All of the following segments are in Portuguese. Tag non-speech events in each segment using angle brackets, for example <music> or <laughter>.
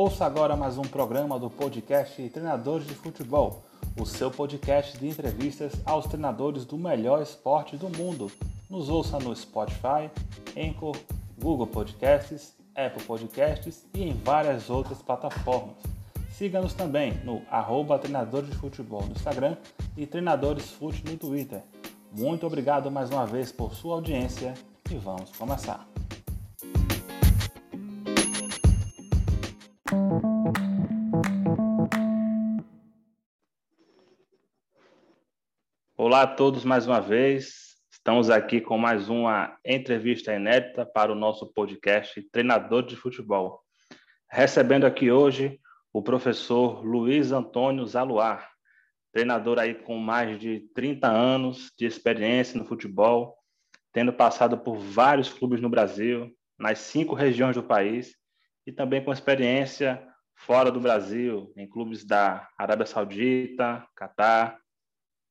Ouça agora mais um programa do podcast Treinadores de Futebol, o seu podcast de entrevistas aos treinadores do melhor esporte do mundo. Nos ouça no Spotify, Anchor, Google Podcasts, Apple Podcasts e em várias outras plataformas. Siga-nos também no arroba Treinadores de Futebol no Instagram e Treinadores Fute no Twitter. Muito obrigado mais uma vez por sua audiência e vamos começar. Olá a todos mais uma vez. Estamos aqui com mais uma entrevista inédita para o nosso podcast Treinador de Futebol. Recebendo aqui hoje o professor Luiz Antônio Zaluar, treinador aí com mais de 30 anos de experiência no futebol, tendo passado por vários clubes no Brasil, nas cinco regiões do país e também com experiência fora do Brasil, em clubes da Arábia Saudita, Catar,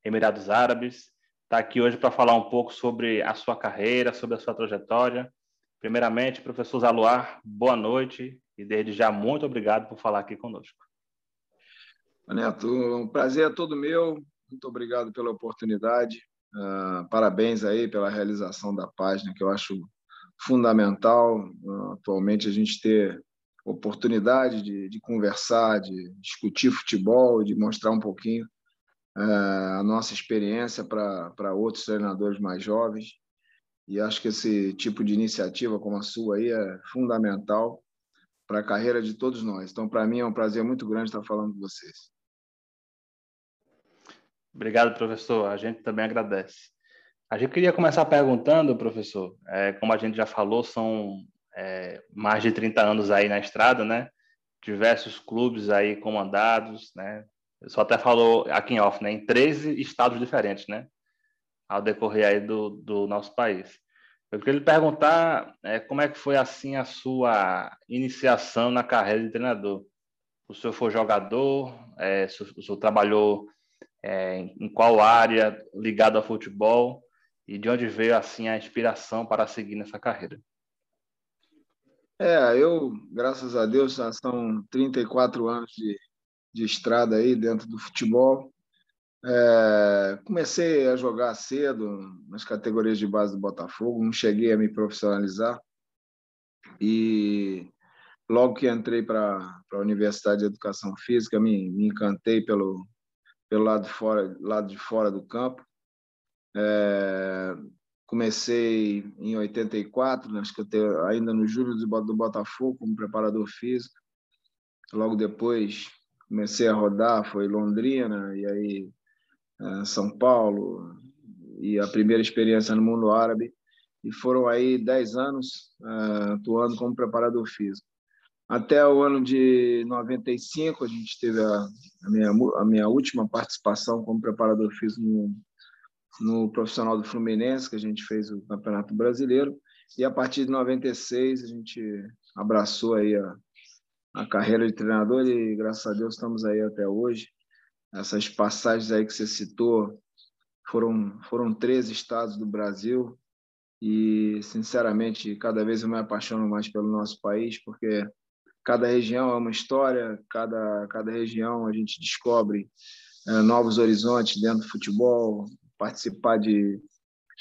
Emirados Árabes. Está aqui hoje para falar um pouco sobre a sua carreira, sobre a sua trajetória. Primeiramente, professor Zaluar, boa noite e desde já muito obrigado por falar aqui conosco. Neto, um prazer é todo meu. Muito obrigado pela oportunidade. Uh, parabéns aí pela realização da página, que eu acho fundamental uh, atualmente a gente ter oportunidade de, de, conversar, de discutir futebol, de mostrar um pouquinho a nossa experiência para outros treinadores mais jovens. E acho que esse tipo de iniciativa como a sua aí é fundamental para a carreira de todos nós. Então, para mim é um prazer muito grande estar falando com vocês. Obrigado, professor. A gente também agradece. A gente queria começar perguntando, professor, é, como a gente já falou, são é, mais de 30 anos aí na estrada, né? Diversos clubes aí comandados, né? Só até falou aqui em off, né? Em 13 estados diferentes, né? Ao decorrer aí do, do nosso país. Eu queria lhe perguntar é, como é que foi assim a sua iniciação na carreira de treinador. O senhor foi jogador? É, o senhor trabalhou é, em qual área ligado ao futebol? E de onde veio assim a inspiração para seguir nessa carreira? É, eu, graças a Deus, já são 34 anos de, de estrada aí dentro do futebol. É, comecei a jogar cedo nas categorias de base do Botafogo, não cheguei a me profissionalizar. E logo que entrei para a Universidade de Educação Física, me, me encantei pelo, pelo lado, fora, lado de fora do campo. É, comecei em 84, acho que ainda no julho do Botafogo como preparador físico. Logo depois comecei a rodar, foi Londrina e aí é, São Paulo e a primeira experiência no mundo árabe e foram aí 10 anos uh, atuando como preparador físico. Até o ano de 95 a gente teve a, a, minha, a minha última participação como preparador físico no, no profissional do Fluminense, que a gente fez o Campeonato Brasileiro, e a partir de 96 a gente abraçou aí a, a carreira de treinador e graças a Deus estamos aí até hoje. Essas passagens aí que você citou foram foram três estados do Brasil. E sinceramente cada vez eu me apaixono mais pelo nosso país porque cada região é uma história cada cada região a gente descobre é, novos horizontes dentro do futebol participar de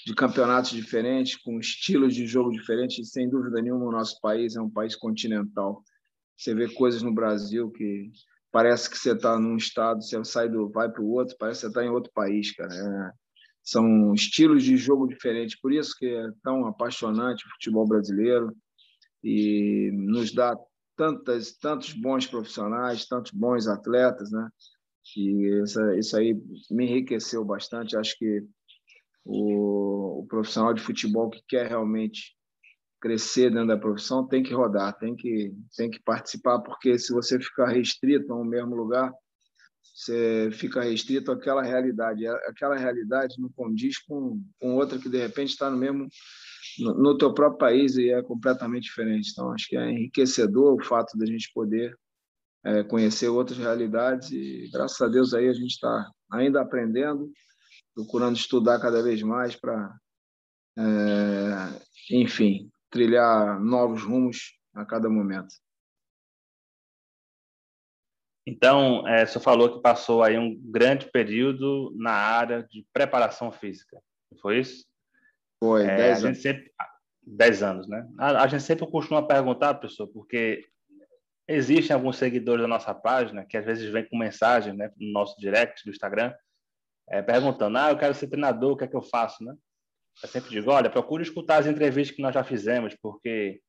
de campeonatos diferentes com estilos de jogo diferentes e sem dúvida nenhuma o nosso país é um país continental você vê coisas no Brasil que parece que você está num estado, você sai do vai para o outro, parece que você está em outro país, cara. É, são estilos de jogo diferentes, por isso que é tão apaixonante o futebol brasileiro e nos dá tantas, tantos bons profissionais, tantos bons atletas, né? E isso, isso aí me enriqueceu bastante. Acho que o, o profissional de futebol que quer realmente crescer dentro da profissão tem que rodar, tem que, tem que participar, porque se você ficar restrito a um mesmo lugar, você fica restrito àquela realidade. Aquela realidade não condiz com, com outra que, de repente, está no mesmo no, no teu próprio país e é completamente diferente. Então, acho que é enriquecedor o fato de a gente poder é, conhecer outras realidades e, graças a Deus, aí a gente está ainda aprendendo, procurando estudar cada vez mais para, é, enfim, trilhar novos rumos a cada momento. Então, é, você falou que passou aí um grande período na área de preparação física, foi isso? Foi, 10 é, anos. Sempre, 10 anos, né? A, a, gente sempre costuma perguntar, pessoal, porque existem alguns seguidores da nossa página que às vezes vêm com mensagem né, no nosso direct do Instagram, é, perguntando, ah, eu quero ser treinador, o que é que eu faço, né? Eu sempre digo, olha, procure escutar as entrevistas que nós já fizemos, porque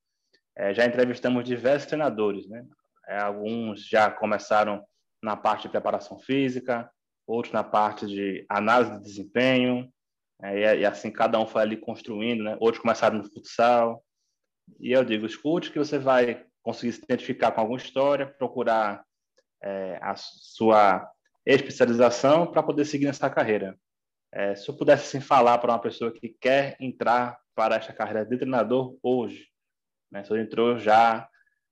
é, já entrevistamos diversos treinadores, né? É, alguns já começaram na parte de preparação física, outros na parte de análise de desempenho, é, e, assim cada um foi ali construindo, né? Outros começaram no futsal. E eu digo, escute que você vai conseguir se identificar com alguma história, procurar é, a sua especialização para poder seguir nessa carreira. É, se eu pudesse assim, falar para uma pessoa que quer entrar para esta carreira de treinador hoje, né? se entrou já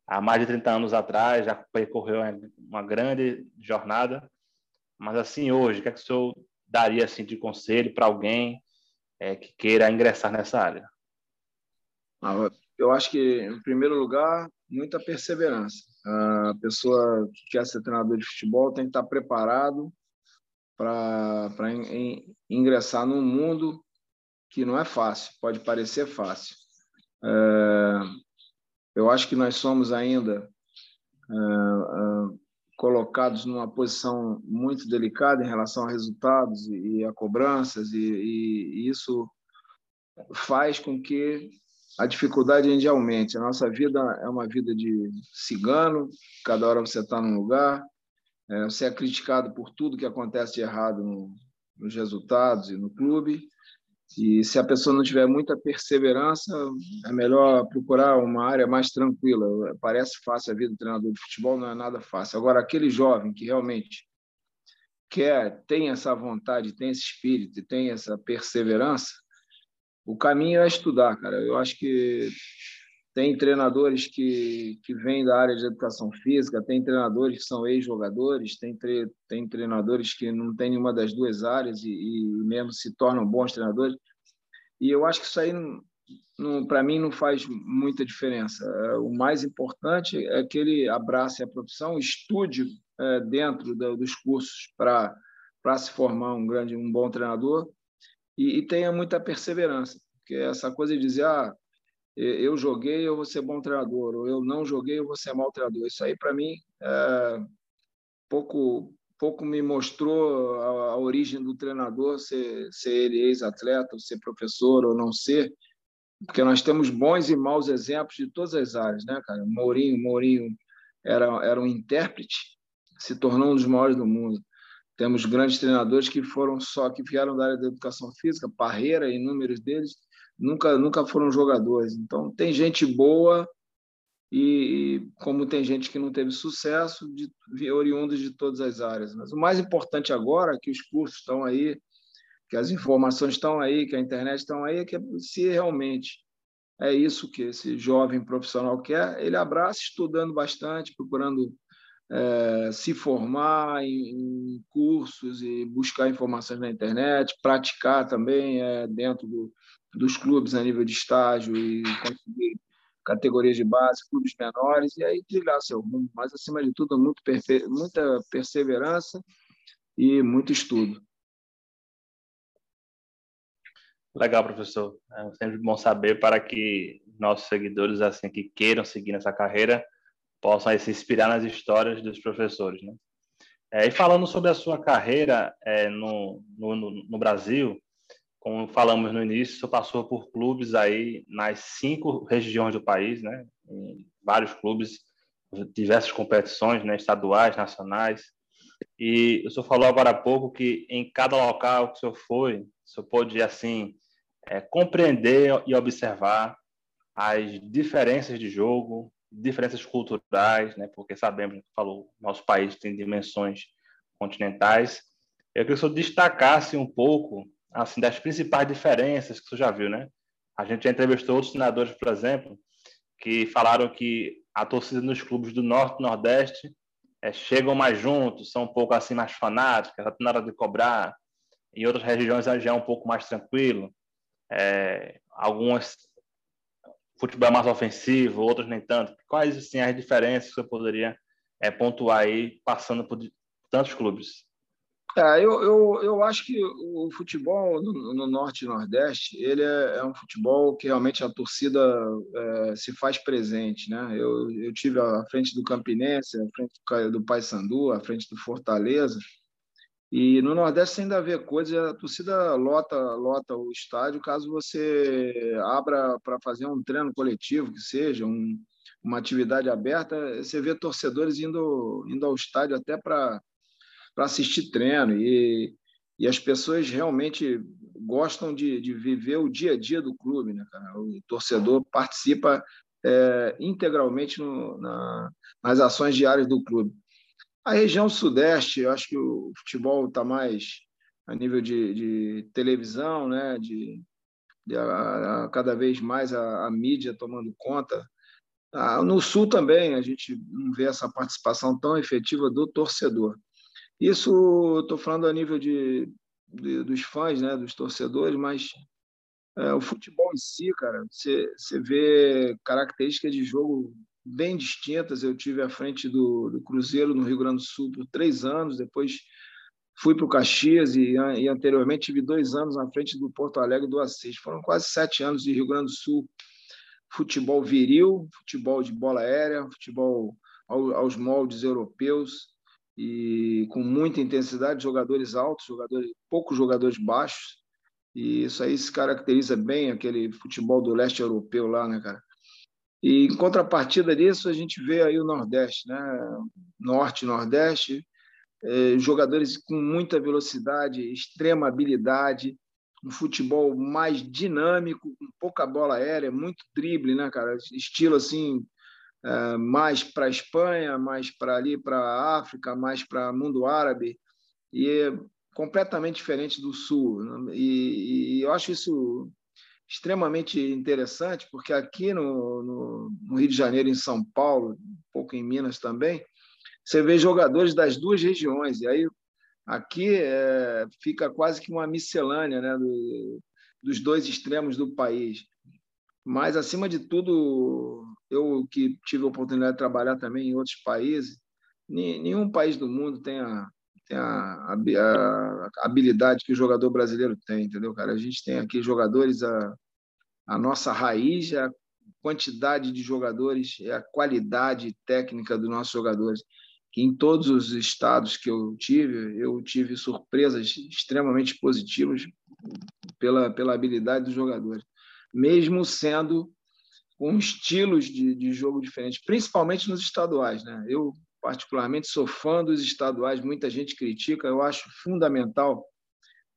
há mais de 30 anos atrás, já percorreu uma grande jornada, mas assim hoje, o que é que o senhor daria assim de conselho para alguém é, que queira ingressar nessa área? Ah, eu acho que, em primeiro lugar, muita perseverança. A pessoa que quer ser treinador de futebol tem que estar preparado para ingressar num mundo que não é fácil, pode parecer fácil. É, eu acho que nós somos ainda é, é, colocados numa posição muito delicada em relação a resultados e, e a cobranças, e, e, isso faz com que a dificuldade ainda aumente. A nossa vida é uma vida de cigano, cada hora você está num lugar, é, você é criticado por tudo que acontece de errado no, nos resultados e no clube, e se a pessoa não tiver muita perseverança, é melhor procurar uma área mais tranquila. Parece fácil a vida do treinador de futebol, não é nada fácil. Agora, aquele jovem que realmente quer, tem essa vontade, tem esse espírito, tem essa perseverança, o caminho é estudar, cara. Eu acho que tem treinadores que, que vêm da área de educação física, tem treinadores que são ex-jogadores, tem, tre tem treinadores que não têm nenhuma das duas áreas e, e mesmo se tornam bons treinadores. E eu acho que isso aí, para mim, não faz muita diferença. É, o mais importante é que ele abrace a profissão, estude é, dentro do, dos cursos para se formar um grande, um bom treinador e, e tenha muita perseverança, porque essa coisa de dizer, ah, eu joguei, eu vou ser bom treinador, ou eu não joguei, eu vou ser mau treinador. Isso aí, para mim, é, pouco, pouco me mostrou a, a, origem do treinador, ser, ser ele ex-atleta, ser professor, ou não ser, porque nós temos bons e maus exemplos de todas as áreas, né, cara? Mourinho, Mourinho era, era um intérprete, se tornou um dos maiores do mundo. Temos grandes treinadores que foram só que vieram da área da educação física, Parreira, inúmeros deles nunca nunca foram jogadores. Então tem gente boa e como tem gente que não teve sucesso, de, oriundos de todas as áreas. Mas o mais importante agora é que os cursos estão aí, que as informações estão aí, que a internet estão aí, é que se realmente é isso que esse jovem profissional quer, ele abraça estudando bastante, procurando é, se formar em, em, cursos e buscar informações na internet, praticar também é, dentro do, dos clubes a nível de estágio e conseguir categorias de base, clubes menores, e aí trilhar seu rumo. Mas, acima de tudo, muito perfe... muita perseverança e muito estudo. Legal, professor. É sempre bom saber para que nossos seguidores, assim, que queiram seguir nessa carreira, possam se inspirar nas histórias dos professores, né? É, e falando sobre a sua carreira é, no, no, no, Brasil, como falamos no início, você passou por clubes aí nas cinco regiões do país, né? Em vários clubes, diversas competições, né? Estaduais, nacionais. E o senhor falou agora há pouco que em cada local que o senhor foi, o senhor pôde, assim, é, compreender e observar as diferenças de jogo, diferenças culturais, né? Porque sabemos, falou, nosso país tem dimensões continentais. Eu queria que o senhor destacasse um pouco assim, das principais diferenças que você já viu, né? A gente já entrevistou outros senadores, por exemplo, que falaram que a torcida nos clubes do Norte e Nordeste é, chegam mais juntos, são um pouco assim mais fanáticas, na hora de cobrar. Em outras regiões já é um pouco mais tranquilo. É, algumas futebol é mais ofensivo, outros nem tanto. Quais assim as diferenças que você poderia é, pontuar aí, passando por tantos clubes? É, eu, eu, eu acho que o futebol no, no Norte e Nordeste ele é, é, um futebol que realmente a torcida é, se faz presente. Né? Eu, eu tive à frente do Campinense, à frente do, Paysandu, à frente do Fortaleza, e no Nordeste ainda vê coisas, a torcida lota, lota o estádio caso você abra para fazer um treino coletivo, que seja, um, uma atividade aberta, você vê torcedores indo, indo ao estádio até para assistir treino. E, e as pessoas realmente gostam de, de viver o dia a dia do clube. Né, cara? O torcedor participa é, integralmente no, na, nas ações diárias do clube. A região sudeste, eu acho que o futebol está mais a nível de, de televisão, né? de, de a, a, cada vez mais a, a, mídia tomando conta. Ah, no sul também a gente não vê essa participação tão efetiva do torcedor. Isso estou falando a nível de, de, dos fãs, né? dos torcedores, mas é, o futebol em si, cara, você, vê características de jogo bem distintas. Eu tive à frente do, do Cruzeiro no Rio Grande do Sul por três anos, depois fui para o Caxias e, e, anteriormente tive dois anos à frente do Porto Alegre do Assis. Foram quase sete anos de Rio Grande do Sul. Futebol viril, futebol de bola aérea, futebol ao, aos moldes europeus e com muita intensidade, jogadores altos, jogadores poucos jogadores baixos. E isso aí se caracteriza bem aquele futebol do leste europeu lá, né, cara? E em contrapartida disso, a gente vê aí o Nordeste, né? Norte Nordeste, é, jogadores com muita velocidade, extrema habilidade, um futebol mais dinâmico, com pouca bola aérea, muito drible, né, cara? Estilo assim, é, mais para a Espanha, mais para ali para a África, mais para mundo árabe, e é completamente diferente do Sul. Né? E, e eu acho isso extremamente interessante, porque aqui no, no, no, Rio de Janeiro, em São Paulo, um pouco em Minas também, você vê jogadores das duas regiões. E aí aqui é, fica quase que uma miscelânea né, do, dos dois extremos do país. Mas, acima de tudo, eu que tive a oportunidade de trabalhar também em outros países, nenhum país do mundo tem a, tem a, a, habilidade que o jogador brasileiro tem, entendeu, cara? A gente tem aqui jogadores, a, a nossa raiz, a quantidade de jogadores, é a qualidade técnica dos nossos jogadores. Que em todos os estados que eu tive, eu tive surpresas extremamente positivas pela, pela habilidade dos jogadores, mesmo sendo com estilos de, de jogo diferentes, principalmente nos estaduais. Né? Eu particularmente sou fã dos estaduais, muita gente critica, eu acho fundamental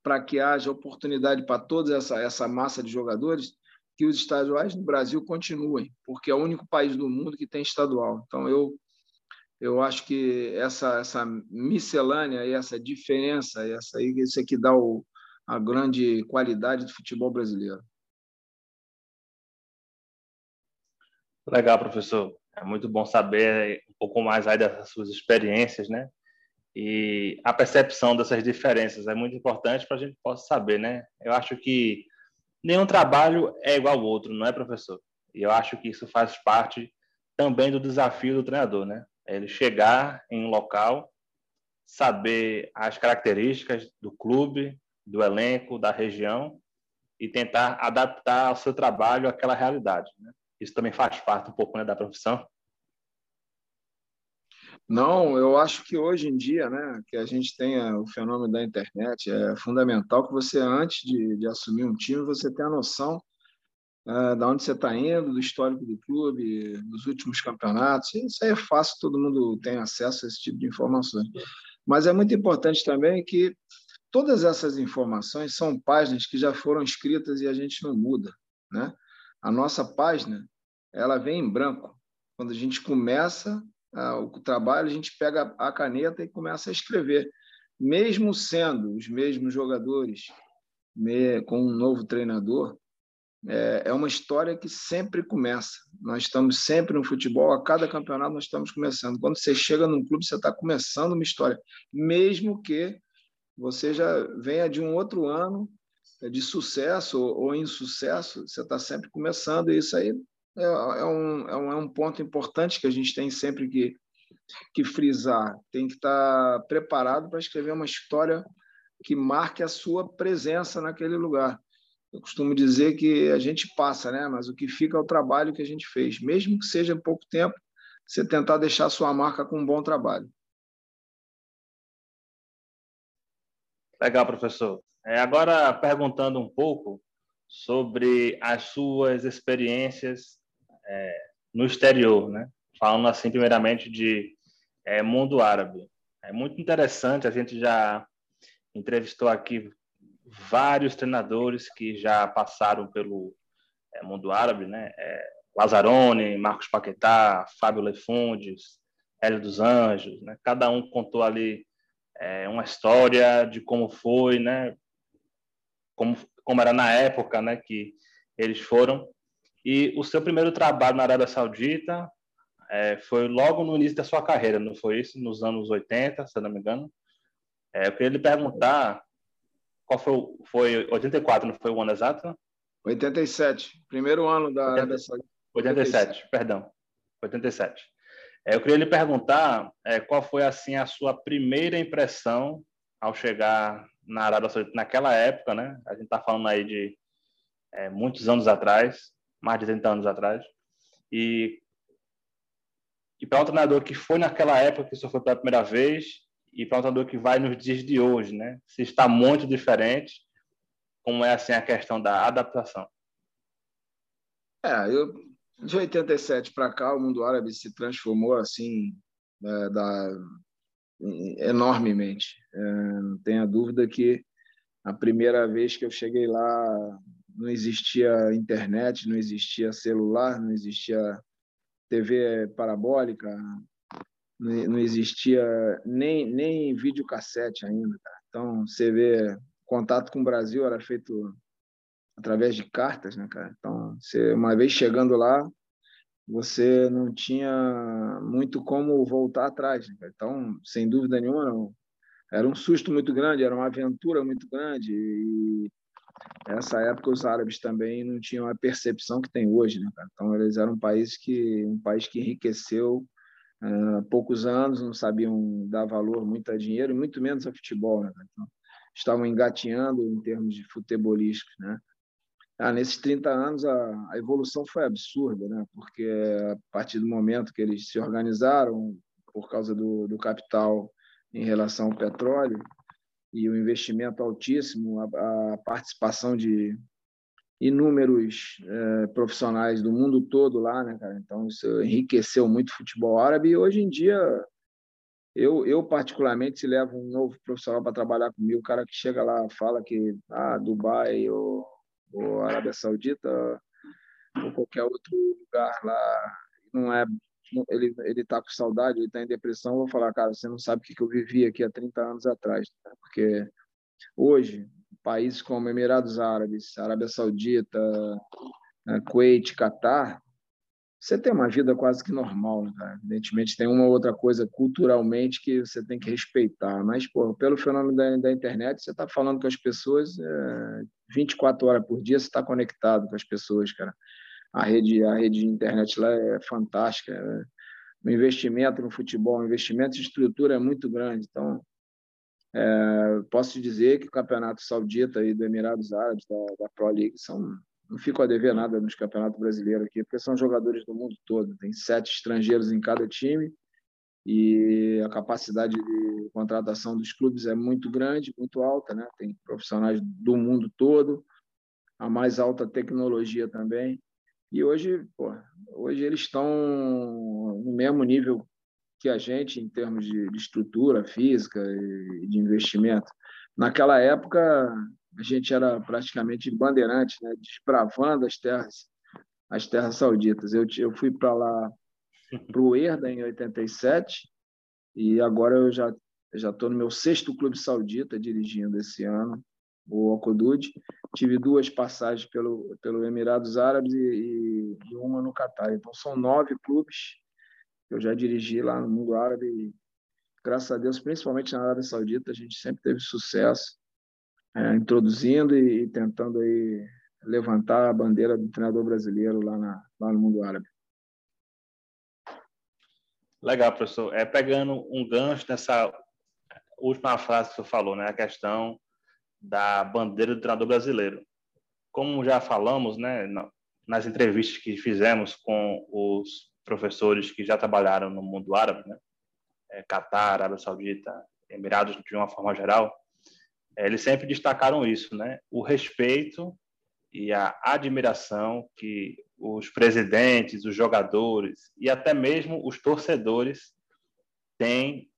para que haja oportunidade para toda essa, essa massa de jogadores que os estaduais no Brasil continuem, porque é o único país do mundo que tem estadual. Então, eu, eu acho que essa, essa miscelânea e essa diferença, essa, isso é que dá o, a grande qualidade do futebol brasileiro. Legal, professor. É muito bom saber um pouco mais aí das suas experiências, né? E a percepção dessas diferenças é muito importante para a gente possa saber, né? Eu acho que nenhum trabalho é igual ao outro, não é, professor? E eu acho que isso faz parte também do desafio do treinador, né? É ele chegar em um local, saber as características do clube, do elenco, da região e tentar adaptar o seu trabalho àquela realidade, né? Isso também faz parte um pouco né, da profissão? Não, eu acho que hoje em dia, né, que a gente tenha o fenômeno da internet, é fundamental que você, antes de, de assumir um time, você tenha a noção é, da onde você está indo, do histórico do clube, dos últimos campeonatos. Isso aí é fácil, todo mundo tem acesso a esse tipo de informações. Mas é muito importante também que todas essas informações são páginas que já foram escritas e a gente não muda, né? A nossa página ela vem em branco. Quando a gente começa uh, o trabalho, a gente pega a caneta e começa a escrever, mesmo sendo os mesmos jogadores, me, com um novo treinador. É, é uma história que sempre começa. Nós estamos sempre no futebol, a cada campeonato nós estamos começando. Quando você chega num clube, você está começando uma história, mesmo que você já venha de um outro ano de sucesso ou insucesso, você está sempre começando, e isso aí é, é, um, é, um, é um ponto importante que a gente tem sempre que, que frisar, tem que estar preparado para escrever uma história que marque a sua presença naquele lugar. Eu costumo dizer que a gente passa, né? Mas o que fica é o trabalho que a gente fez, mesmo que seja pouco tempo, você tentar deixar sua marca com um bom trabalho. Legal, professor. É, agora, perguntando um pouco sobre as suas experiências é, no exterior, né? Falando assim, primeiramente, de é, mundo árabe. É muito interessante, a gente já entrevistou aqui vários treinadores que já passaram pelo é, mundo árabe, né? É, Lazzaroni, Marcos Paquetá, Fábio Lefundes, Hélio dos Anjos, né? Cada um contou ali é, uma história de como foi, né? Como, como era na época, né? Que eles foram. E o seu primeiro trabalho na Arábia Saudita é, foi logo no início da sua carreira, não foi isso? Nos anos 80, se não me engano. É, eu queria lhe perguntar qual foi, foi 84, não foi o ano exato? 87, primeiro ano da 80, 87, 87, perdão. 87. É, eu queria lhe perguntar é, qual foi assim a sua primeira impressão ao chegar na Arábia Saudita naquela época, né? A gente está falando aí de é, muitos anos atrás, mais de 30 anos atrás. E, e para um treinador que foi naquela época, que só foi pela primeira vez, e para um treinador que vai nos dias de hoje, né? Se está muito diferente, como é assim a questão da adaptação? É, eu de 87 para cá o mundo árabe se transformou assim é, da, enormemente. É, não tenha dúvida que a primeira vez que eu cheguei lá não existia internet, não existia celular, não existia TV parabólica, não existia nem, nem videocassete ainda. Cara. Então, você vê, contato com o Brasil era feito através de cartas, né, cara? Então, você, uma vez chegando lá, você não tinha muito como voltar atrás. Né, então, sem dúvida nenhuma, não. Era um susto muito grande, era uma aventura muito grande. E essa época os árabes também não tinham a percepção que tem hoje, né? Então, eles eram um país que um país que enriqueceu há poucos anos, não sabiam dar valor muito a dinheiro, muito menos a futebol. Né? Então, estavam engateando em termos de futebolísticos. Né? Ah, nesses 30 anos, a, a, evolução foi absurda, né? porque a partir do momento que eles se organizaram, por causa do, do capital em relação ao petróleo, e o investimento altíssimo, a, a participação de inúmeros é, profissionais do mundo todo lá, né, cara? Então isso enriqueceu muito o futebol árabe e hoje em dia eu, eu particularmente se levo um novo profissional para trabalhar comigo, o cara que chega lá fala que ah, Dubai ou, ou Arábia Saudita ou qualquer outro lugar lá não é ele ele tá com saudade, ele está em depressão, vou falar, cara, você não sabe o que eu vivi aqui há 30 anos atrás, né? porque hoje países como Emirados Árabes, Arábia Saudita, né, Kuwait, Catar, você tem uma vida quase que normal, né? Evidentemente tem uma outra coisa culturalmente que você tem que respeitar, mas pô, pelo fenômeno da, da internet, você está falando com as pessoas é, 24 horas por dia, você está conectado com as pessoas, cara. A rede, a rede de internet lá é fantástica. É, o investimento no futebol, o investimento de estrutura é muito grande. Então, é, posso dizer que o campeonato saudita e do Emirados Árabes, da, da Pro League, são, não fico a dever nada nos campeonatos brasileiros aqui, porque são jogadores do mundo todo. Tem sete estrangeiros em cada time e a capacidade de contratação dos clubes é muito grande, muito alta, né? Tem profissionais do mundo todo, a mais alta tecnologia também. E hoje, pô, hoje eles estão no mesmo nível que a gente em termos de, de estrutura física e de investimento. Naquela época, a gente era praticamente bandeirante, né, desbravando as terras, as terras sauditas. Eu, eu fui para lá, <laughs> para o Herda, em 87, e agora eu já já estou no meu sexto clube saudita dirigindo esse ano, o Alcodud. Tive duas passagens pelo, pelo Emirados Árabes e, e uma no Catar. Então, são nove clubes eu já dirigi lá no mundo árabe e, graças a Deus, principalmente na Arábia Saudita, a gente sempre teve sucesso é, introduzindo e, e, tentando aí levantar a bandeira do treinador brasileiro lá, na, lá no mundo árabe. Legal, professor. É pegando um gancho nessa última frase que você falou, né? A questão da bandeira do treinador brasileiro. Como já falamos, né, nas entrevistas que fizemos com os professores que já trabalharam no mundo árabe, né? É, Catar, Arábia Saudita, Emirados de uma forma geral, é, eles sempre destacaram isso, né? O respeito e a admiração que os presidentes, os jogadores e até mesmo os torcedores têm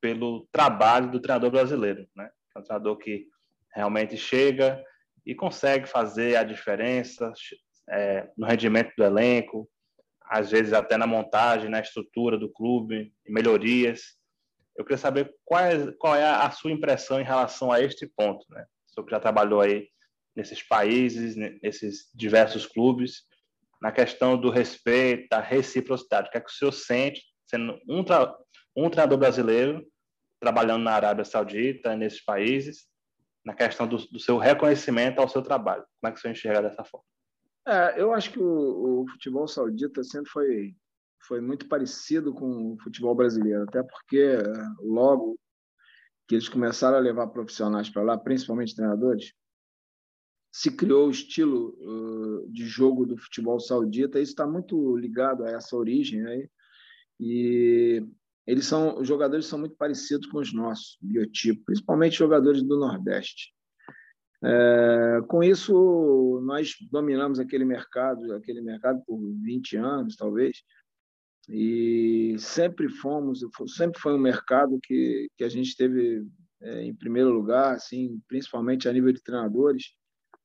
pelo trabalho do treinador brasileiro, né? É um treinador que realmente chega e consegue fazer a diferença é, no rendimento do elenco, às vezes até na montagem, na estrutura do clube, melhorias. Eu queria saber qual é, qual é a sua impressão em relação a este ponto, né? O que já trabalhou aí nesses países, nesses diversos clubes, na questão do respeito, da reciprocidade. O que é que o senhor sente sendo um, tra um treinador brasileiro trabalhando na Arábia Saudita, nesses países, na questão do, do, seu reconhecimento ao seu trabalho? Como é que o senhor enxerga dessa forma? É, eu acho que o, o, futebol saudita sempre foi, foi muito parecido com o futebol brasileiro, até porque logo que eles começaram a levar profissionais para lá, principalmente treinadores, se criou o estilo uh, de jogo do futebol saudita. Isso está muito ligado a essa origem aí. E eles são, os jogadores são muito parecidos com os nossos, biotipo, principalmente jogadores do Nordeste. É, com isso, nós dominamos aquele mercado, aquele mercado por 20 anos, talvez, e sempre fomos, sempre foi um mercado que, que a gente teve é, em primeiro lugar, assim, principalmente a nível de treinadores.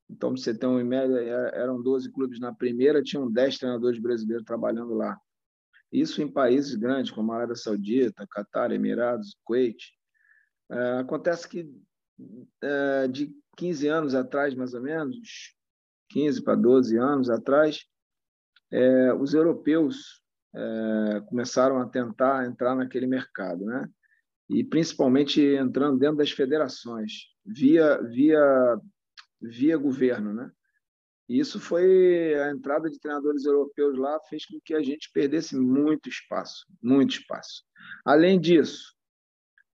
Então, você ter uma média, é, eram 12 clubes na primeira, tinham 10 treinadores brasileiros trabalhando lá. Isso em países grandes, como a Arábia Saudita, Catar, Emirados, Kuwait. É, acontece que é, de 15 anos atrás, mais ou menos, 15 para 12 anos atrás, é, os europeus é, começaram a tentar entrar naquele mercado, né? E principalmente entrando dentro das federações, via via via governo, né? E isso foi a entrada de treinadores europeus lá fez com que a gente perdesse muito espaço, muito espaço. Além disso,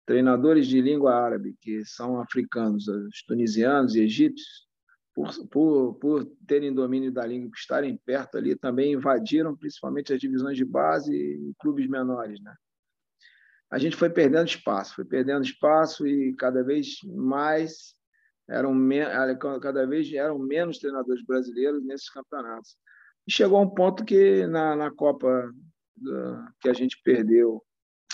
treinadores de língua árabe que são africanos, os tunisianos e egípcios, por, por, por terem domínio da língua, por estarem perto ali, também invadiram principalmente as divisões de base e clubes menores, né? A gente foi perdendo espaço, foi perdendo espaço e cada vez mais eram cada vez eram menos treinadores brasileiros nesses campeonatos. E chegou a um ponto que na, na Copa que a gente perdeu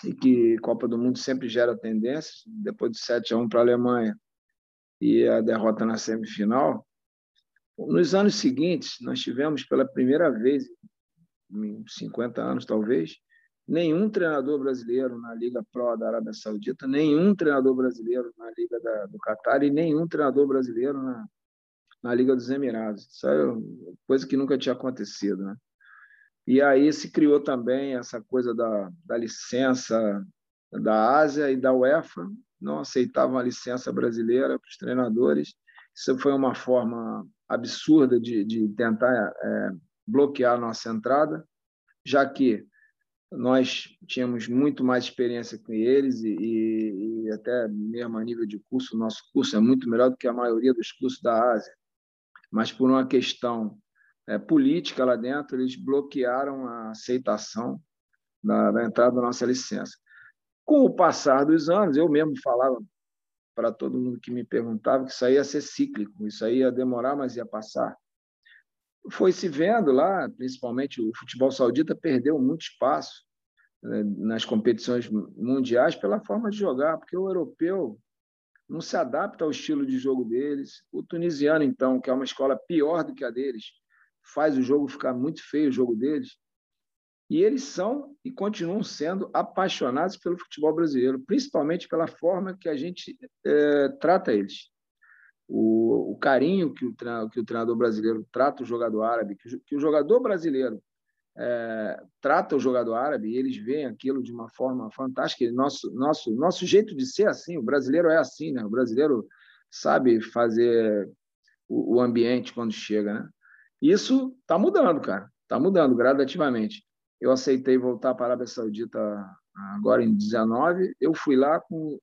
e que Copa do Mundo sempre gera tendências, depois de 7 a 1 para a Alemanha e a derrota na semifinal, nos anos seguintes nós tivemos pela primeira vez em 50 anos talvez, nenhum treinador brasileiro na Liga Pro da Arábia Saudita, nenhum treinador brasileiro na Liga da, do Catar e nenhum treinador brasileiro na, na Liga dos Emirados. Isso é coisa que nunca tinha acontecido, né? E aí se criou também essa coisa da, da licença da Ásia e da UEFA, não aceitavam a licença brasileira para os treinadores. Isso foi uma forma absurda de, de tentar é, bloquear a nossa entrada, já que nós tínhamos muito mais experiência com eles e, e, e, até mesmo a nível de curso, o nosso curso é muito melhor do que a maioria dos cursos da Ásia. Mas por uma questão é, política lá dentro, eles bloquearam a aceitação da, da entrada da nossa licença. Com o passar dos anos, eu mesmo falava para todo mundo que me perguntava que isso aí ia ser cíclico, isso aí ia demorar, mas ia passar foi se vendo lá, principalmente o futebol saudita perdeu muito espaço né, nas competições mundiais pela forma de jogar, porque o europeu não se adapta ao estilo de jogo deles. O tunisiano, então, que é uma escola pior do que a deles, faz o jogo ficar muito feio, o jogo deles. E eles são e continuam sendo apaixonados pelo futebol brasileiro, principalmente pela forma que a gente é, trata eles o, o carinho que o, que o treinador brasileiro trata o jogador árabe, que o, que o jogador brasileiro é, trata o jogador árabe e eles veem aquilo de uma forma fantástica. Nosso, nosso, nosso jeito de ser assim, o brasileiro é assim, né? O brasileiro sabe fazer o, o ambiente quando chega, né? Isso está mudando, cara. Está mudando gradativamente. eu aceitei voltar para a Arábia Saudita agora em 19. Eu fui lá com o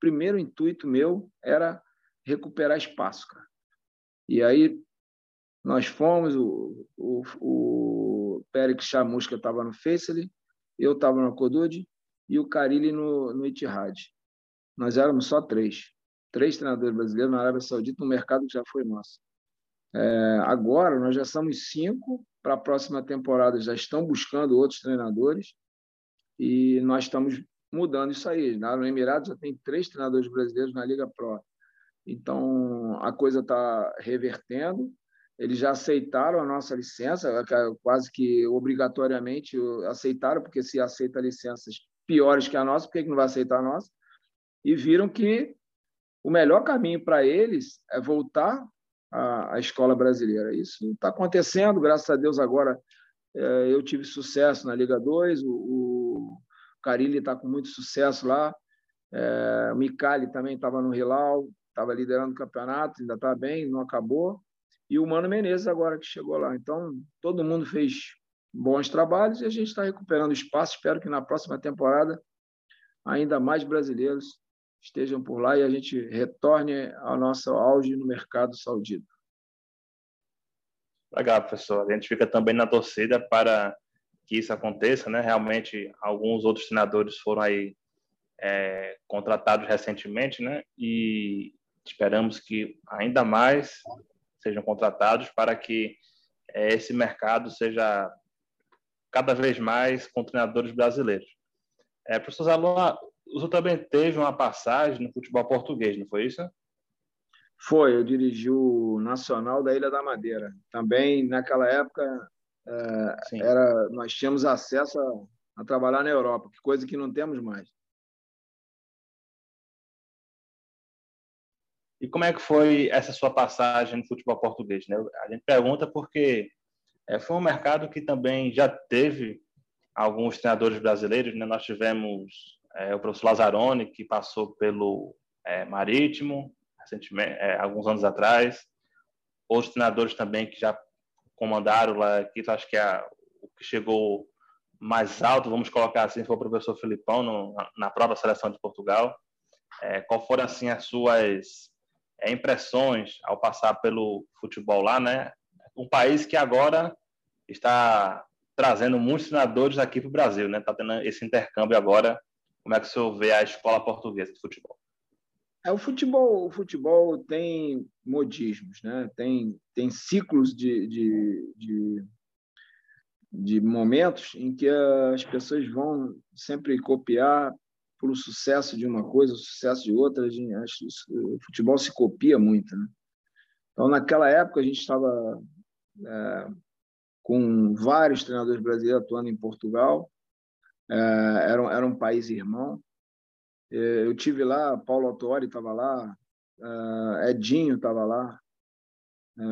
primeiro intuito meu era recuperar espaço, cara. E aí nós fomos, o, o, o Pérez Chamusca estava no Faisal, eu estava no Codud e o Carilli no, no Etihad. Nós éramos só três. Três treinadores brasileiros na Arábia Saudita, no mercado que já foi nosso. É, agora, nós já somos cinco para a próxima temporada, já estão buscando outros treinadores e nós estamos mudando isso aí. No Emirados já tem três treinadores brasileiros na Liga Pro. Então, a coisa está revertendo. Eles já aceitaram a nossa licença, é quase que obrigatoriamente aceitaram, porque se aceita licenças piores que a nossa, por que não vai aceitar a nossa? E viram que o melhor caminho para eles é voltar à, escola brasileira. Isso está acontecendo, graças a Deus agora é, eu tive sucesso na Liga 2, o, Carilli está com muito sucesso lá, é, o Micali também estava no Hilal, estava liderando o campeonato, ainda está bem, não acabou e o Mano Menezes agora que chegou lá. Então, todo mundo fez bons trabalhos e a gente está recuperando espaço. Espero que na próxima temporada ainda mais brasileiros estejam por lá e a gente retorne ao nosso auge no mercado saudita. Legal, professor. A gente fica também na torcida para que isso aconteça, né? Realmente, alguns outros treinadores foram aí é, contratados recentemente, né? E esperamos que ainda mais sejam contratados para que é, esse mercado seja cada vez mais com treinadores brasileiros. É, professor Zalon, o senhor também teve uma passagem no futebol português, não foi isso? Foi, eu dirigi o Nacional da Ilha da Madeira. Também, naquela época, é, era, nós tínhamos acesso a, a trabalhar na Europa, que coisa que não temos mais. E como é que foi essa sua passagem no futebol português? Né? A gente pergunta porque é, foi um mercado que também já teve alguns treinadores brasileiros. Né? Nós tivemos é, o professor Lazzaroni, que passou pelo é, Marítimo, recentemente, é, alguns anos atrás. Outros treinadores também que já comandaram lá, que acho que é o que chegou mais alto, vamos colocar assim, foi o professor Filipão no, na, na própria seleção de Portugal. É, qual foram assim as suas é, impressões ao passar pelo futebol lá, né? Um país que agora está trazendo muitos treinadores aqui para o Brasil, né? Está tendo esse intercâmbio agora. Como é que o senhor vê a escola portuguesa de futebol? É, o futebol, o futebol tem modismos, né? Tem tem ciclos de, de, de, de momentos em que as pessoas vão sempre copiar pelo sucesso de uma coisa, o sucesso de outra. A gente, o futebol se copia muito. Né? Então, naquela época, a gente estava é, com vários treinadores brasileiros atuando em Portugal. É, era, era um país irmão. É, eu tive lá, Paulo Autori estava lá, é, Edinho estava lá, é,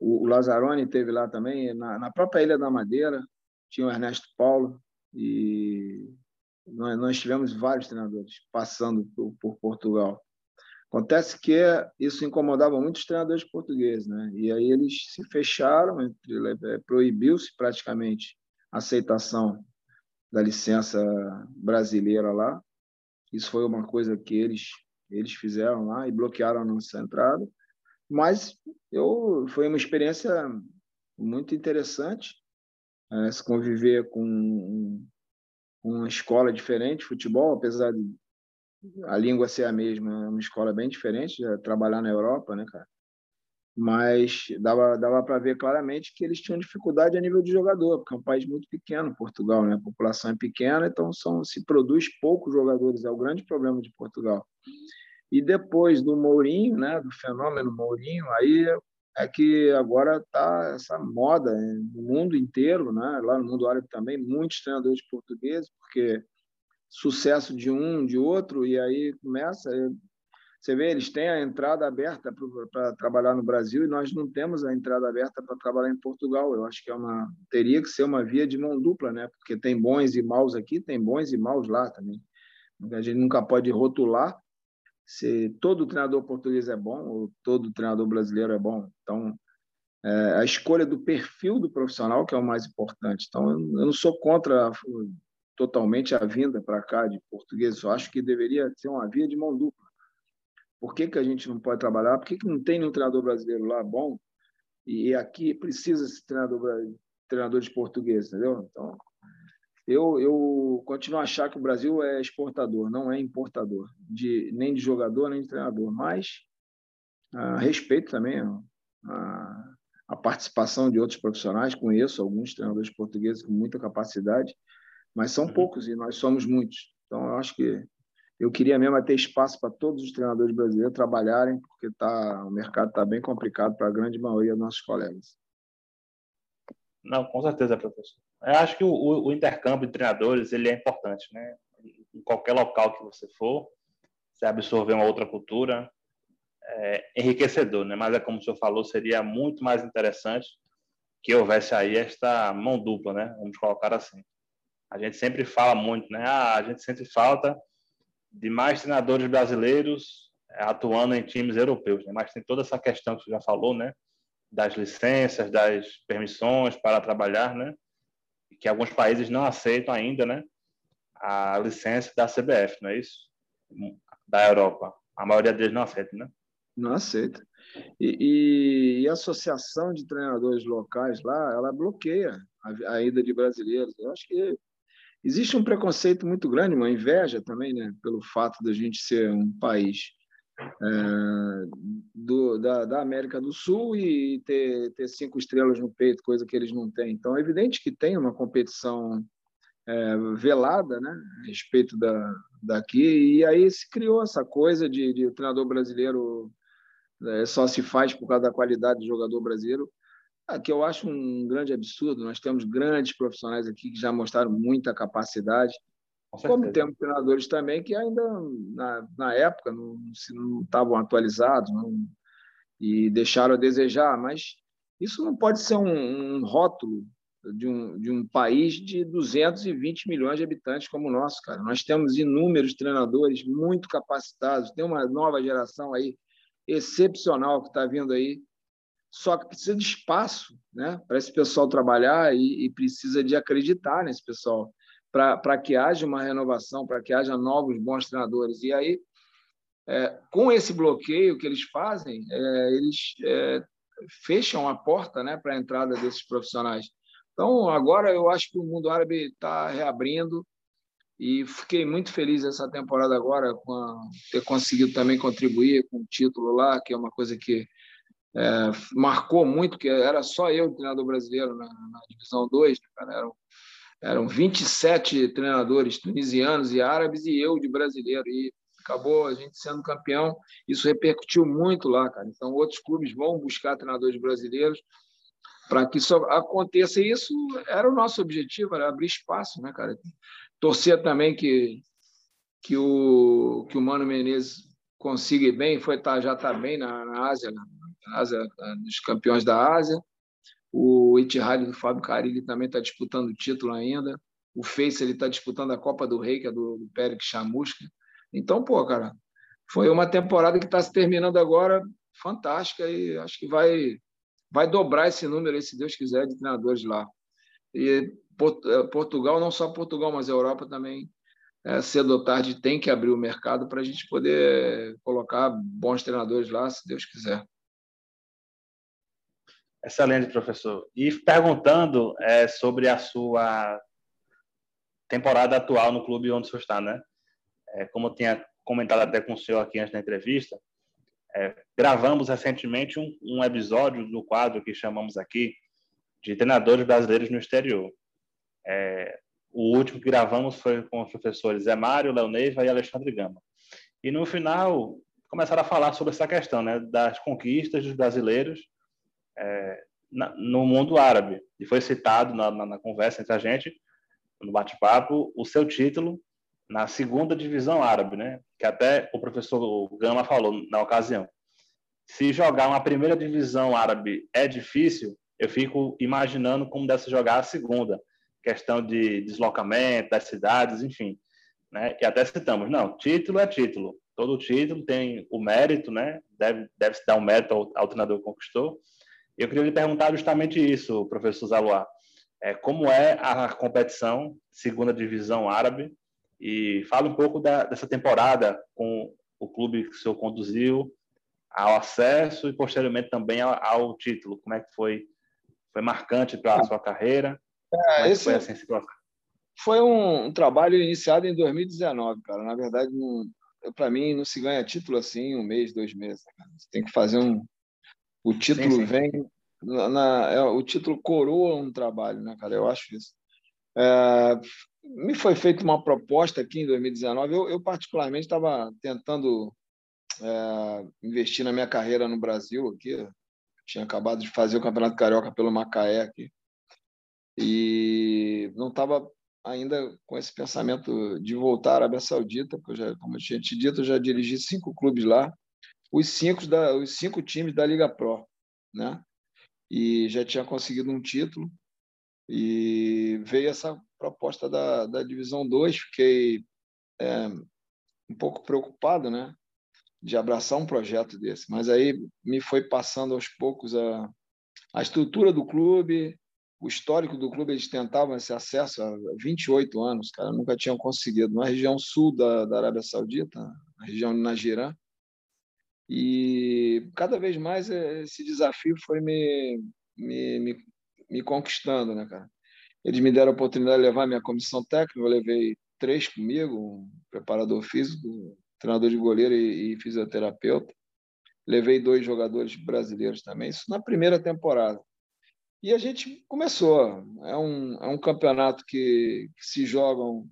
o, o Lazzaroni teve lá também, na, na própria Ilha da Madeira, tinha o Ernesto Paulo, e nós, tivemos vários treinadores passando por, por, Portugal. Acontece que isso incomodava muitos treinadores portugueses, né? E aí eles se fecharam, é, proibiu-se praticamente a aceitação da licença brasileira lá. Isso foi uma coisa que eles eles fizeram lá e bloquearam a nossa entrada. Mas eu foi uma experiência muito interessante é, se conviver com uma escola diferente, futebol, apesar de a língua ser a mesma, é uma escola bem diferente, trabalhar na Europa, né, cara? Mas dava, dava para ver claramente que eles tinham dificuldade a nível de jogador, porque é um país muito pequeno, Portugal, né? A população é pequena, então são, se produz poucos jogadores, é o grande problema de Portugal. E depois do Mourinho, né, do fenômeno Mourinho, aí é que agora está essa moda no mundo inteiro, né? lá no mundo árabe também, muitos treinadores portugueses, porque sucesso de um, de outro, e aí começa. Você vê, eles têm a entrada aberta para trabalhar no Brasil e nós não temos a entrada aberta para trabalhar em Portugal. Eu acho que é uma teria que ser uma via de mão dupla, né? Porque tem bons e maus aqui, tem bons e maus lá também. A gente nunca pode rotular se todo treinador português é bom ou todo treinador brasileiro é bom. Então, é, a escolha do perfil do profissional que é o mais importante. Então, eu não sou contra totalmente a vinda para cá de portugueses. Eu acho que deveria ser uma via de mão dupla. Por que, que a gente não pode trabalhar? Por que, que não tem nenhum treinador brasileiro lá bom e aqui precisa esse treinador, treinador de português, entendeu? Então, eu, eu continuo a achar que o Brasil é exportador, não é importador, de, nem de jogador, nem de treinador. Mas ah, respeito também a, a participação de outros profissionais, conheço alguns treinadores portugueses com muita capacidade, mas são uhum. poucos e nós somos muitos. Então, eu acho que eu queria mesmo ter espaço para todos os treinadores brasileiros trabalharem, porque tá, o mercado está bem complicado para a grande maioria dos nossos colegas. Não, com certeza, professor. Eu acho que o, o, intercâmbio de treinadores ele é importante, né? Em qualquer local que você for, você absorver uma outra cultura, é enriquecedor, né? Mas é como o senhor falou, seria muito mais interessante que houvesse aí esta mão dupla, né? Vamos colocar assim. A gente sempre fala muito, né? Ah, a gente sente falta de mais treinadores brasileiros é, atuando em times europeus, né? Mas tem toda essa questão que você já falou, né? Das licenças, das permissões para trabalhar, né? Que alguns países não aceitam ainda, né? A licença da CBF, não é isso? Da Europa. A maioria deles não aceita, né? Não aceita. E, e, e, a associação de treinadores locais lá, ela bloqueia a, a ida de brasileiros. Eu acho que Existe um preconceito muito grande, uma inveja também, né, pelo fato da gente ser um país é, do, da, da, América do Sul e ter, ter cinco estrelas no peito, coisa que eles não têm. Então, é evidente que tem uma competição é, velada né, a respeito da, daqui, e aí se criou essa coisa de, de o treinador brasileiro é, só se faz por causa da qualidade do jogador brasileiro. Ah, que eu acho um grande absurdo. Nós temos grandes profissionais aqui que já mostraram muita capacidade, como temos treinadores também que ainda, na, na época, não, não estavam atualizados não, e deixaram a desejar, mas isso não pode ser um, um rótulo de um, de um país de 220 milhões de habitantes como o nosso, cara. Nós temos inúmeros treinadores muito capacitados, tem uma nova geração aí excepcional que está vindo aí. Só que precisa de espaço né, para esse pessoal trabalhar e, e, precisa de acreditar nesse pessoal para que haja uma renovação, para que haja novos bons treinadores. E aí, é, com esse bloqueio que eles fazem, é, eles é, fecham a porta né, para a entrada desses profissionais. Então, agora eu acho que o mundo árabe está reabrindo e fiquei muito feliz essa temporada agora com ter conseguido também contribuir com o título lá, que é uma coisa que é, marcou muito, que era só eu, treinador brasileiro, na, na divisão 2, né, eram, eram 27 treinadores tunisianos e árabes e eu de brasileiro. E acabou a gente sendo campeão. Isso repercutiu muito lá, cara. Então, outros clubes vão buscar treinadores brasileiros para que isso aconteça. E isso era o nosso objetivo, era abrir espaço, né, cara? Torcer também que, que, o, que o Mano Menezes consiga ir bem, foi, tá, já está bem na, na Ásia, né? Ásia, dos campeões da Ásia. O Itihad do Fábio Carilli também está disputando o título ainda. O Face está disputando a Copa do Rei, que é do, do Pérez Chamusca. Então, pô, cara, foi uma temporada que está se terminando agora fantástica e acho que vai vai dobrar esse número, aí, se Deus quiser, de treinadores lá. E eh, Portugal, não só Portugal, mas a Europa também, é, cedo ou tarde, tem que abrir o mercado para a gente poder colocar bons treinadores lá, se Deus quiser. Excelente, professor. E perguntando é, sobre a sua temporada atual no clube onde o senhor está, né? É, como eu tinha comentado até com o senhor aqui antes da entrevista, é, gravamos recentemente um, um, episódio do quadro que chamamos aqui de treinadores brasileiros no exterior. É, o último que gravamos foi com os professores Zé Mário, Leoneiva e Alexandre Gama. E no final começaram a falar sobre essa questão, né, das conquistas dos brasileiros é, na, no mundo árabe. E foi citado na, na, na conversa entre a gente, no bate-papo, o seu título na segunda divisão árabe, né? Que até o professor Gama falou na ocasião. Se jogar uma primeira divisão árabe é difícil, eu fico imaginando como deve se jogar a segunda. Questão de deslocamento das cidades, enfim. Né? E até citamos, não, título é título. Todo título tem o mérito, né? Deve, deve se dar um mérito ao, ao treinador que conquistou Eu queria lhe perguntar justamente isso, professor Zaluar. É, como é a competição segunda divisão árabe e fala um pouco da, dessa temporada com o clube que o senhor conduziu ao acesso e posteriormente também ao, ao título. Como é que foi? Foi marcante para a sua carreira? É, é esse foi, assim, foi um, trabalho iniciado em 2019, cara. Na verdade, para mim, não se ganha título assim um mês, dois meses. Cara. Você tem que fazer um. O título sim, sim. vem. Na, na, é, o título coroa um trabalho, né, cara? Eu acho isso. É, me foi feita uma proposta aqui em 2019. Eu, eu particularmente, estava tentando é, investir na minha carreira no Brasil aqui. Eu tinha acabado de fazer o Campeonato Carioca pelo Macaé aqui. E não estava ainda com esse pensamento de voltar à Arábia Saudita, porque eu já, como eu tinha te dito, eu já dirigi cinco clubes lá, os cinco, da, os cinco times da Liga Pro, né? E já tinha conseguido um título. E veio essa proposta da, da Divisão 2, fiquei é, um pouco preocupado, né? De abraçar um projeto desse. Mas aí me foi passando aos poucos a, a estrutura do clube, o histórico do clube, eles tentavam esse acesso há 28 anos, cara, nunca tinham conseguido. Na região sul da, da Arábia Saudita, na região de Najirã. E cada vez mais esse desafio foi me, me, me, me conquistando, né, cara? Eles me deram a oportunidade de levar minha comissão técnica, eu levei três comigo, um preparador físico, treinador de goleiro e, e fisioterapeuta. Levei dois jogadores brasileiros também, isso na primeira temporada. E a gente começou. É um, é um campeonato que, que se jogam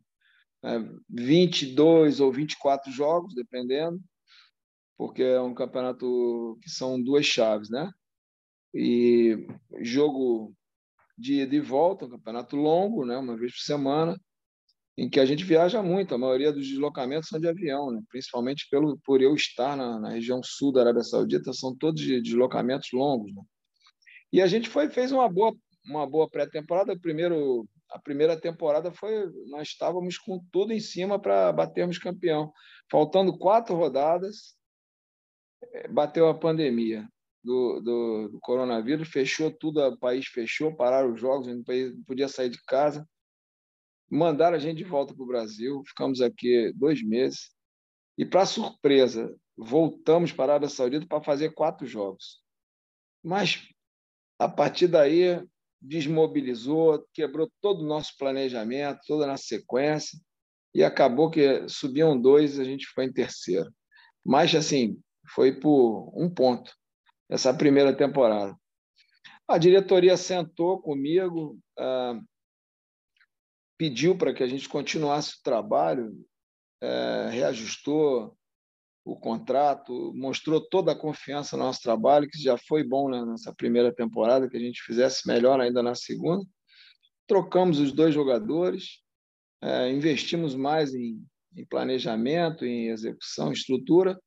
é, 22 ou 24 jogos, dependendo, porque é um campeonato que são duas chaves, né? E jogo de ida e volta, um campeonato longo, né, uma vez por semana, em que a gente viaja muito. A maioria dos deslocamentos são de avião, né? principalmente pelo, por eu estar na, na região sul da Arábia Saudita, são todos de deslocamentos longos. Né? E a gente foi fez uma boa uma boa pré-temporada. Primeiro a primeira temporada foi nós estávamos com tudo em cima para batermos campeão. Faltando quatro rodadas, bateu a pandemia do, do, do, coronavírus, fechou tudo, o país fechou, pararam os jogos, a gente não podia sair de casa. Mandaram a gente de volta para o Brasil, ficamos aqui dois meses. E, para surpresa, voltamos para a Arábia Saudita para fazer quatro jogos. Mas, a partir daí, desmobilizou, quebrou todo o nosso planejamento, toda a nossa sequência, e acabou que subiam dois e a gente foi em terceiro. Mas, assim, foi por um ponto essa primeira temporada. A diretoria sentou comigo, ah, pediu para que a gente continuasse o trabalho, eh, reajustou o contrato, mostrou toda a confiança no nosso trabalho, que já foi bom né, nessa primeira temporada, que a gente fizesse melhor ainda na segunda. Trocamos os dois jogadores, eh, investimos mais em, em planejamento, em execução, estrutura,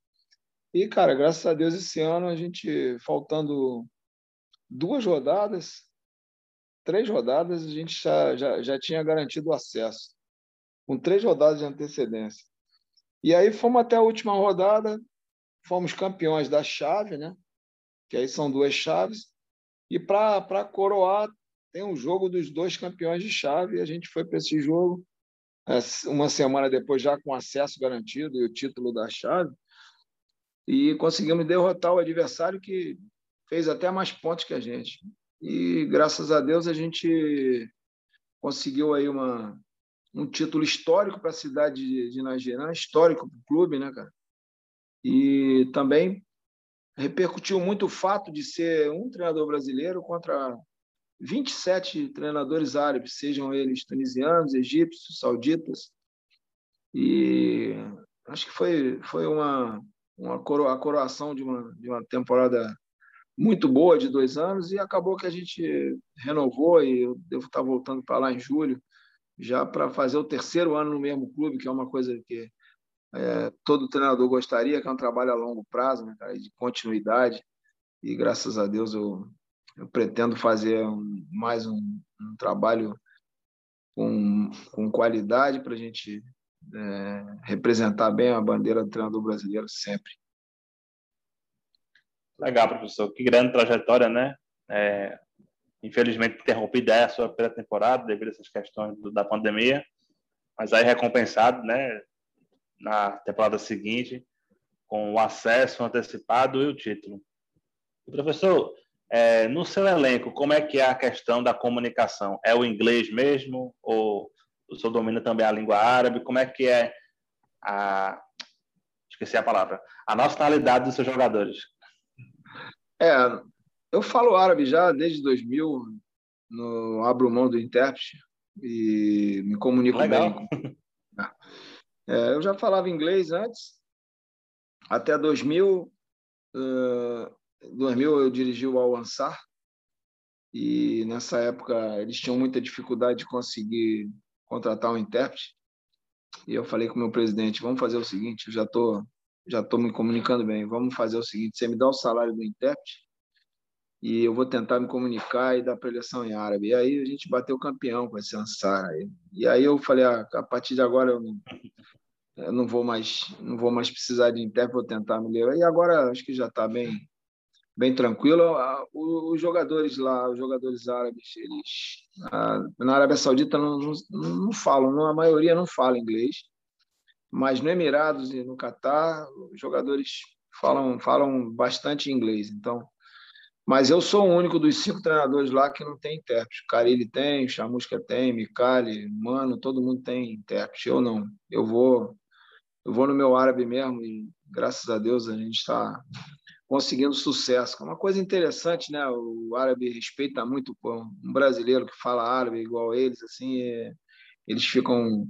e, cara, graças a Deus, esse ano a gente, faltando duas rodadas, três rodadas, a gente já, já, já tinha garantido o acesso, com três rodadas de antecedência. E aí fomos até a última rodada, fomos campeões da chave, né? Que aí são duas chaves. E para coroar, tem um jogo dos dois campeões de chave, e a gente foi para esse jogo é, uma semana depois, já com acesso garantido e o título da chave e conseguimos derrotar o adversário que fez até mais pontos que a gente. E graças a Deus a gente conseguiu aí uma, um título histórico para a cidade de, Nagerã, histórico para o clube, né, cara? E também repercutiu muito o fato de ser um treinador brasileiro contra 27 treinadores árabes, sejam eles tunisianos, egípcios, sauditas. E acho que foi, foi uma, uma coro, a coroação de uma, de uma temporada muito boa de dois anos e acabou que a gente renovou e eu devo estar voltando para lá em julho já para fazer o terceiro ano no mesmo clube, que é uma coisa que é, todo treinador gostaria, que é um trabalho a longo prazo, né, cara, de continuidade. E graças a Deus eu, eu pretendo fazer um, mais um, um, trabalho com, com qualidade para a gente é, representar bem a bandeira do treinador brasileiro sempre. Legal, professor. Que grande trajetória, né? é, infelizmente interrompida a sua primeira temporada devido a essas questões do, da pandemia, mas aí recompensado, né, na temporada seguinte com o acesso antecipado e o título. professor, é, no seu elenco, como é que é a questão da comunicação? É o inglês mesmo ou o senhor domina também a língua árabe? Como é que é a esqueci a palavra, a nacionalidade dos seus jogadores? É, eu falo árabe já desde 2000, no abro mão do intérprete e me comunico Legal. bem. É, eu já falava inglês antes, até 2000, uh, 2000 eu dirigi o Al-Ansar e nessa época eles tinham muita dificuldade de conseguir contratar um intérprete. E eu falei com o meu presidente, vamos fazer o seguinte, eu já tô já tô me comunicando bem, vamos fazer o seguinte, você me dá o salário do intérprete e eu vou tentar me comunicar e dar preleção em árabe. E aí a gente bateu campeão com esse Ansar. E aí eu falei, ah, a partir de agora eu não, eu não vou mais não vou mais precisar de intérprete, vou tentar me ler. E agora acho que já está bem bem tranquilo. Os jogadores lá, os jogadores árabes, eles na Arábia Saudita não, não, não falam, a maioria não fala inglês, mas no Emirados e no Catar, os jogadores falam falam bastante inglês. Então, mas eu sou o único dos cinco treinadores lá que não tem intérprete. O Carilli tem, Chamusca tem, Micali, Mano, todo mundo tem intérprete. Eu não. Eu vou eu vou no meu árabe mesmo e graças a Deus a gente está conseguindo sucesso. É uma coisa interessante, né? O árabe respeita muito um brasileiro que fala árabe igual eles, assim, é, eles ficam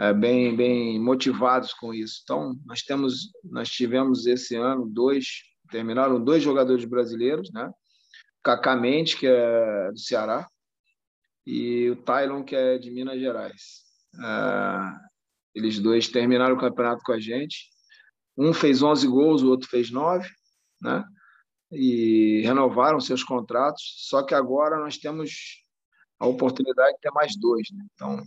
é, bem bem motivados com isso. Então nós temos nós tivemos esse ano dois terminaram dois jogadores brasileiros, né? Cacá Mendes, que é do Ceará, e o Tylon, que é de Minas Gerais. É, eles dois terminaram o campeonato com a gente. Um fez 11 gols, o outro fez 9, né? E renovaram seus contratos. Só que agora nós temos a oportunidade de ter mais dois, né? Então,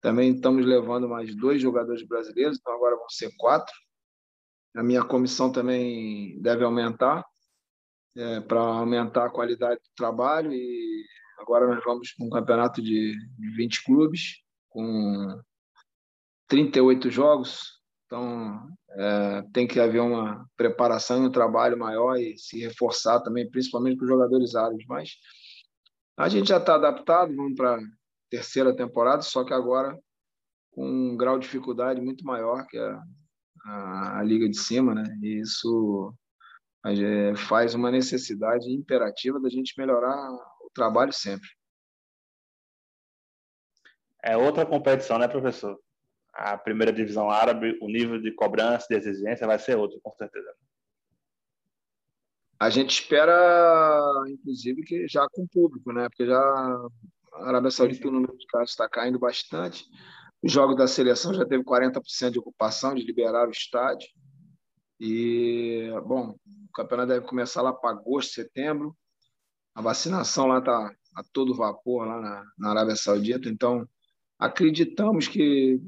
também estamos levando mais dois jogadores brasileiros, então agora vão ser quatro. A minha comissão também deve aumentar é, para aumentar a qualidade do trabalho e agora nós vamos com um campeonato de 20 clubes com 38 jogos, então é, tem que haver uma preparação e um trabalho maior e se reforçar também, principalmente para os jogadores árabes. Mas a gente já está adaptado, vamos para a terceira temporada, só que agora com um grau de dificuldade muito maior que a, a, a liga de cima, né? E isso faz uma necessidade imperativa da gente melhorar o trabalho sempre. É outra competição, né, professor? A primeira divisão árabe, o nível de cobrança, de exigência vai ser outro, com certeza. A gente espera, inclusive, que já com público, né? Porque já a Arábia Saudita, o número de casos está caindo bastante. O jogo da seleção já teve 40% de ocupação, de liberar o estádio. E, bom, o campeonato deve começar lá para agosto, setembro. A vacinação lá está a todo vapor lá na, na Arábia Saudita. Então, acreditamos que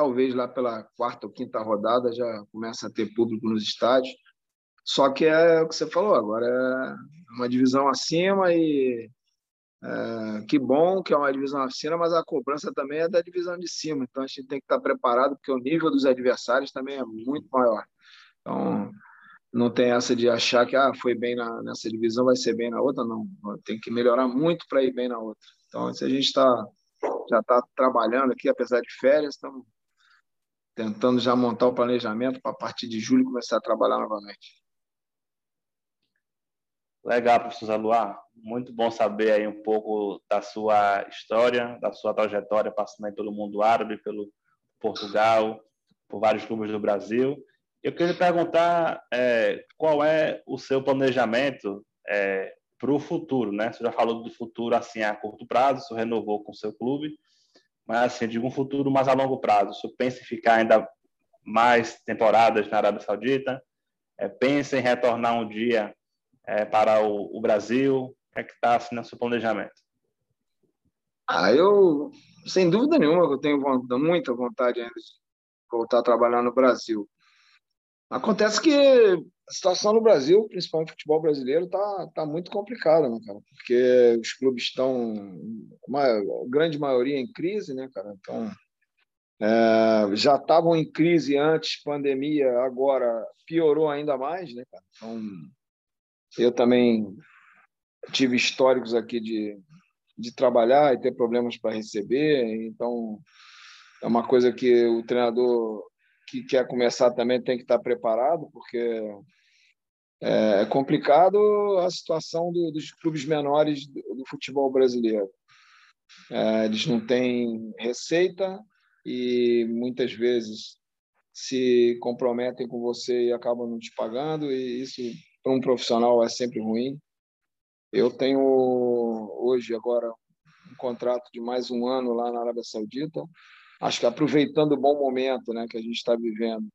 talvez lá pela quarta ou quinta rodada já começa a ter público nos estádios. Só que é o que você falou, agora é uma divisão acima e é, que bom que é uma divisão acima, mas a cobrança também é da divisão de cima. Então a gente tem que estar preparado, porque o nível dos adversários também é muito maior. Então não tem essa de achar que ah, foi bem na, nessa divisão, vai ser bem na outra, não. Tem que melhorar muito para ir bem na outra. Então, se a gente está já está trabalhando aqui, apesar de férias, estamos tentando já montar o planejamento para a partir de julho começar a trabalhar novamente. Legal, professor Zaluar. Muito bom saber aí um pouco da sua história, da sua trajetória, passando pelo mundo árabe, pelo Portugal, por vários clubes do Brasil. Eu queria perguntar é, qual é o seu planejamento é, para o futuro, né? Você já falou do futuro assim a curto prazo, você renovou com o seu clube, mas assim, de um futuro mais a longo prazo. Você pensa em ficar ainda mais temporadas na Arábia Saudita? É, pensa em retornar um dia é, para o, o, Brasil? É que está assim, no seu planejamento? Ah, eu, sem dúvida nenhuma, eu tenho muita vontade ainda de voltar a trabalhar no Brasil. Acontece que a situação no Brasil, principalmente no futebol brasileiro, tá, tá muito complicada, né, cara? Porque os clubes estão, uma grande maioria em crise, né, cara? Então, é, já estavam em crise antes pandemia, agora piorou ainda mais, né, cara? Então, eu também tive históricos aqui de, de trabalhar e ter problemas para receber, então é uma coisa que o treinador que quer começar também tem que estar preparado, porque é, é complicado a situação do, dos clubes menores do, do futebol brasileiro. É, eles não têm receita e muitas vezes se comprometem com você e acabam não te pagando, e isso para um profissional é sempre ruim. Eu tenho hoje, agora, um contrato de mais um ano lá na Arábia Saudita. Acho que aproveitando o bom momento né, que a gente está vivendo,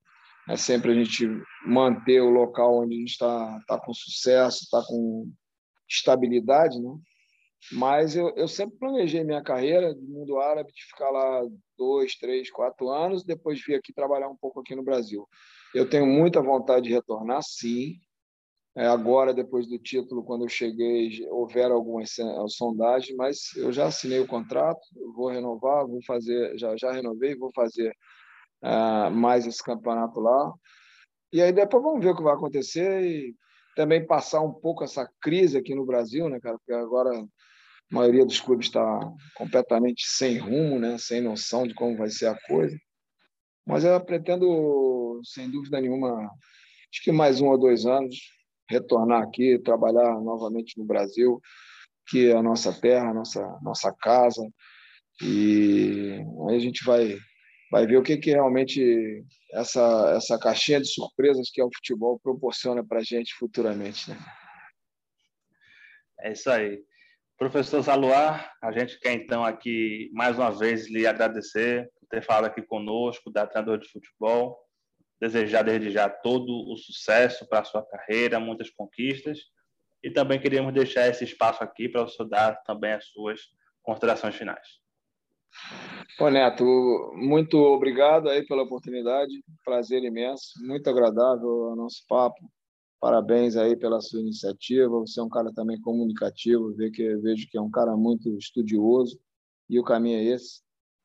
é sempre a gente manter o local onde a gente está tá com sucesso, está com estabilidade, né? Mas eu, eu sempre planejei minha carreira do mundo árabe de ficar lá dois, três, quatro anos, depois vir aqui trabalhar um pouco aqui no Brasil. Eu tenho muita vontade de retornar, sim. É, agora, depois do título, quando eu cheguei, houveram algumas sondagens, mas eu já assinei o contrato, vou renovar, vou fazer, já, já renovei, vou fazer uh, mais esse campeonato lá. E aí depois vamos ver o que vai acontecer e também passar um pouco essa crise aqui no Brasil, né, cara? Porque agora a maioria dos clubes está completamente sem rumo, né? Sem noção de como vai ser a coisa. Mas eu pretendo, sem dúvida nenhuma, acho que mais um ou dois anos, retornar aqui, trabalhar novamente no Brasil, que é a nossa terra, a nossa, nossa casa. E aí a gente vai vai ver o que, que realmente essa, essa caixinha de surpresas que é o futebol proporciona para a gente futuramente. Né? É isso aí. Professor Zaluar, a gente quer então aqui mais uma vez lhe agradecer por ter falado aqui conosco, da treinador de futebol, desejar desde já todo o sucesso para a sua carreira, muitas conquistas, e também queríamos deixar esse espaço aqui para o senhor dar também as suas considerações finais. Ô Neto, muito obrigado aí pela oportunidade, prazer imenso, muito agradável o nosso papo. Parabéns aí pela sua iniciativa. Você é um cara também comunicativo, vejo que, é um cara muito estudioso e o caminho é esse.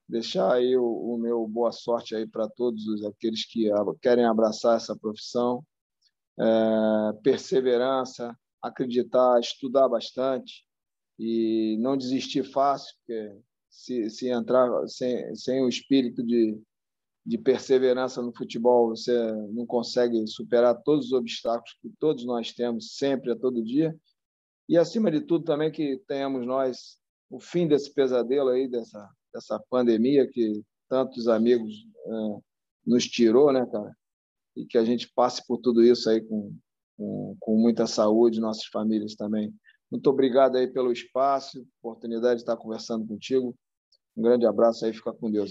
Deixar aí o, o meu boa sorte aí para todos aqueles que querem abraçar essa profissão. É, perseverança, acreditar, estudar bastante e não desistir fácil, porque se, se entrar sem, sem o espírito de, de perseverança no futebol, você não consegue superar todos os obstáculos que todos nós temos sempre, a todo dia. E, acima de tudo, também que tenhamos nós o fim desse pesadelo aí, dessa, dessa pandemia que tantos amigos é, nos tirou, né, cara? E que a gente passe por tudo isso aí com, com, com muita saúde, nossas famílias também. Muito obrigado aí pelo espaço, oportunidade de estar conversando contigo. Um grande abraço aí, fica com Deus.